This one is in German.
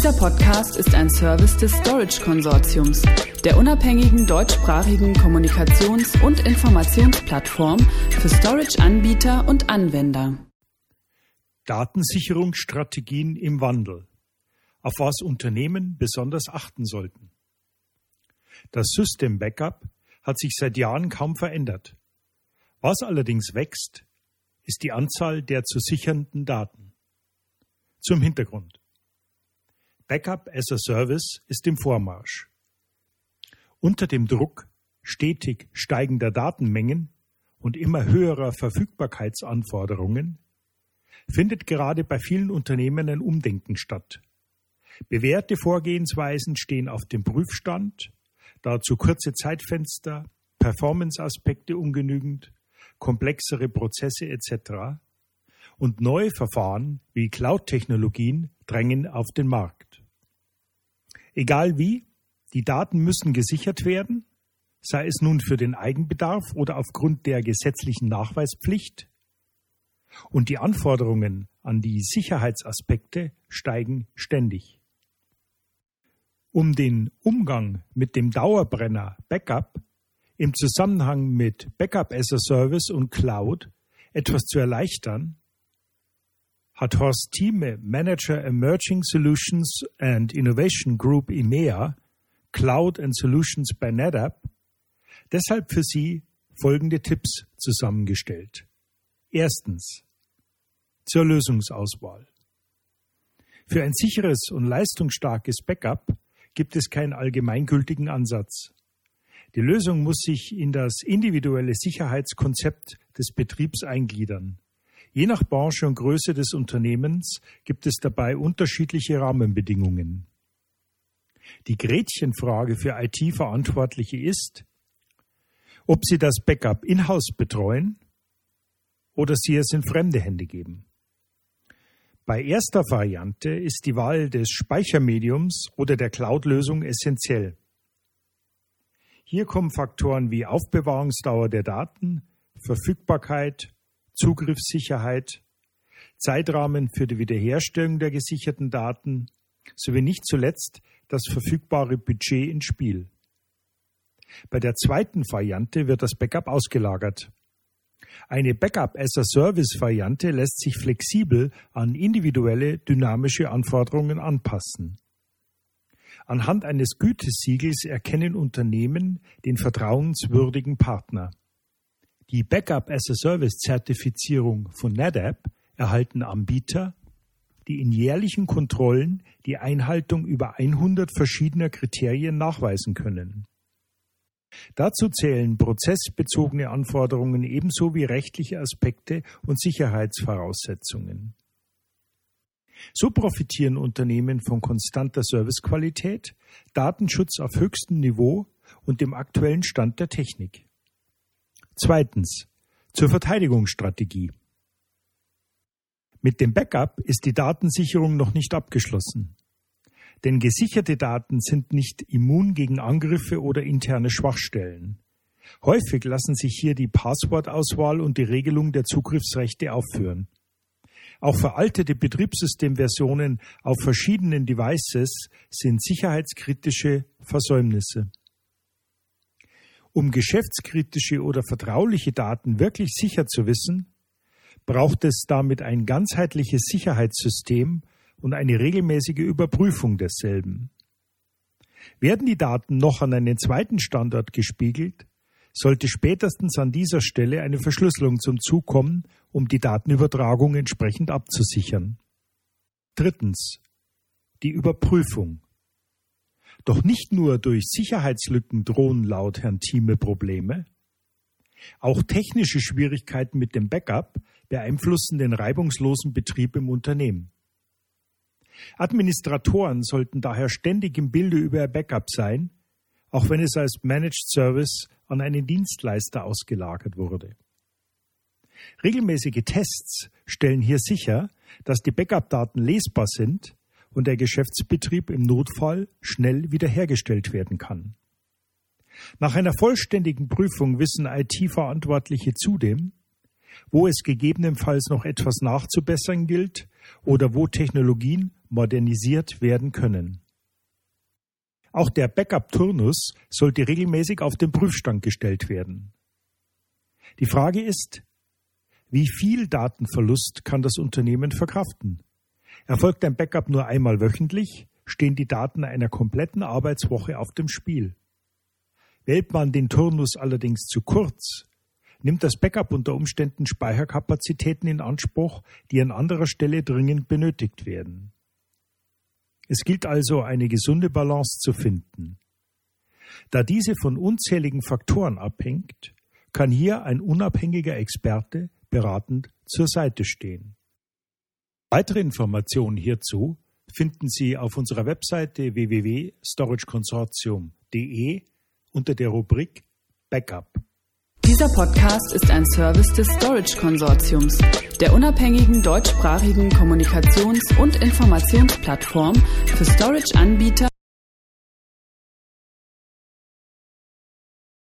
Dieser Podcast ist ein Service des Storage Konsortiums, der unabhängigen deutschsprachigen Kommunikations- und Informationsplattform für Storage-Anbieter und Anwender. Datensicherungsstrategien im Wandel, auf was Unternehmen besonders achten sollten. Das System Backup hat sich seit Jahren kaum verändert. Was allerdings wächst, ist die Anzahl der zu sichernden Daten. Zum Hintergrund. Backup as a Service ist im Vormarsch. Unter dem Druck stetig steigender Datenmengen und immer höherer Verfügbarkeitsanforderungen findet gerade bei vielen Unternehmen ein Umdenken statt. Bewährte Vorgehensweisen stehen auf dem Prüfstand, dazu kurze Zeitfenster, Performance-Aspekte ungenügend, komplexere Prozesse etc. Und neue Verfahren wie Cloud-Technologien drängen auf den Markt. Egal wie, die Daten müssen gesichert werden, sei es nun für den Eigenbedarf oder aufgrund der gesetzlichen Nachweispflicht. Und die Anforderungen an die Sicherheitsaspekte steigen ständig. Um den Umgang mit dem Dauerbrenner Backup im Zusammenhang mit Backup as a Service und Cloud etwas zu erleichtern, hat Horst Thieme, Manager Emerging Solutions and Innovation Group EMEA, Cloud and Solutions bei NetApp, deshalb für Sie folgende Tipps zusammengestellt. Erstens. Zur Lösungsauswahl. Für ein sicheres und leistungsstarkes Backup gibt es keinen allgemeingültigen Ansatz. Die Lösung muss sich in das individuelle Sicherheitskonzept des Betriebs eingliedern. Je nach Branche und Größe des Unternehmens gibt es dabei unterschiedliche Rahmenbedingungen. Die Gretchenfrage für IT-Verantwortliche ist, ob sie das Backup in-house betreuen oder sie es in fremde Hände geben. Bei erster Variante ist die Wahl des Speichermediums oder der Cloud-Lösung essentiell. Hier kommen Faktoren wie Aufbewahrungsdauer der Daten, Verfügbarkeit, Zugriffssicherheit, Zeitrahmen für die Wiederherstellung der gesicherten Daten sowie nicht zuletzt das verfügbare Budget ins Spiel. Bei der zweiten Variante wird das Backup ausgelagert. Eine Backup-as-a-Service-Variante lässt sich flexibel an individuelle dynamische Anforderungen anpassen. Anhand eines Gütesiegels erkennen Unternehmen den vertrauenswürdigen Partner. Die Backup-as-a-Service-Zertifizierung von NetApp erhalten Anbieter, die in jährlichen Kontrollen die Einhaltung über 100 verschiedener Kriterien nachweisen können. Dazu zählen prozessbezogene Anforderungen ebenso wie rechtliche Aspekte und Sicherheitsvoraussetzungen. So profitieren Unternehmen von konstanter Servicequalität, Datenschutz auf höchstem Niveau und dem aktuellen Stand der Technik. Zweitens. Zur Verteidigungsstrategie. Mit dem Backup ist die Datensicherung noch nicht abgeschlossen. Denn gesicherte Daten sind nicht immun gegen Angriffe oder interne Schwachstellen. Häufig lassen sich hier die Passwortauswahl und die Regelung der Zugriffsrechte aufführen. Auch veraltete Betriebssystemversionen auf verschiedenen Devices sind sicherheitskritische Versäumnisse. Um geschäftskritische oder vertrauliche Daten wirklich sicher zu wissen, braucht es damit ein ganzheitliches Sicherheitssystem und eine regelmäßige Überprüfung desselben. Werden die Daten noch an einen zweiten Standort gespiegelt, sollte spätestens an dieser Stelle eine Verschlüsselung zum Zug kommen, um die Datenübertragung entsprechend abzusichern. Drittens. Die Überprüfung. Doch nicht nur durch Sicherheitslücken drohen laut Herrn Thieme Probleme. Auch technische Schwierigkeiten mit dem Backup beeinflussen den reibungslosen Betrieb im Unternehmen. Administratoren sollten daher ständig im Bilde über ihr Backup sein, auch wenn es als Managed Service an einen Dienstleister ausgelagert wurde. Regelmäßige Tests stellen hier sicher, dass die Backup-Daten lesbar sind und der Geschäftsbetrieb im Notfall schnell wiederhergestellt werden kann. Nach einer vollständigen Prüfung wissen IT-Verantwortliche zudem, wo es gegebenenfalls noch etwas nachzubessern gilt oder wo Technologien modernisiert werden können. Auch der Backup-Turnus sollte regelmäßig auf den Prüfstand gestellt werden. Die Frage ist, wie viel Datenverlust kann das Unternehmen verkraften? Erfolgt ein Backup nur einmal wöchentlich, stehen die Daten einer kompletten Arbeitswoche auf dem Spiel. Wählt man den Turnus allerdings zu kurz, nimmt das Backup unter Umständen Speicherkapazitäten in Anspruch, die an anderer Stelle dringend benötigt werden. Es gilt also eine gesunde Balance zu finden. Da diese von unzähligen Faktoren abhängt, kann hier ein unabhängiger Experte beratend zur Seite stehen. Weitere Informationen hierzu finden Sie auf unserer Webseite www.storageconsortium.de unter der Rubrik Backup. Dieser Podcast ist ein Service des Storage Konsortiums, der unabhängigen deutschsprachigen Kommunikations- und Informationsplattform für Storage-Anbieter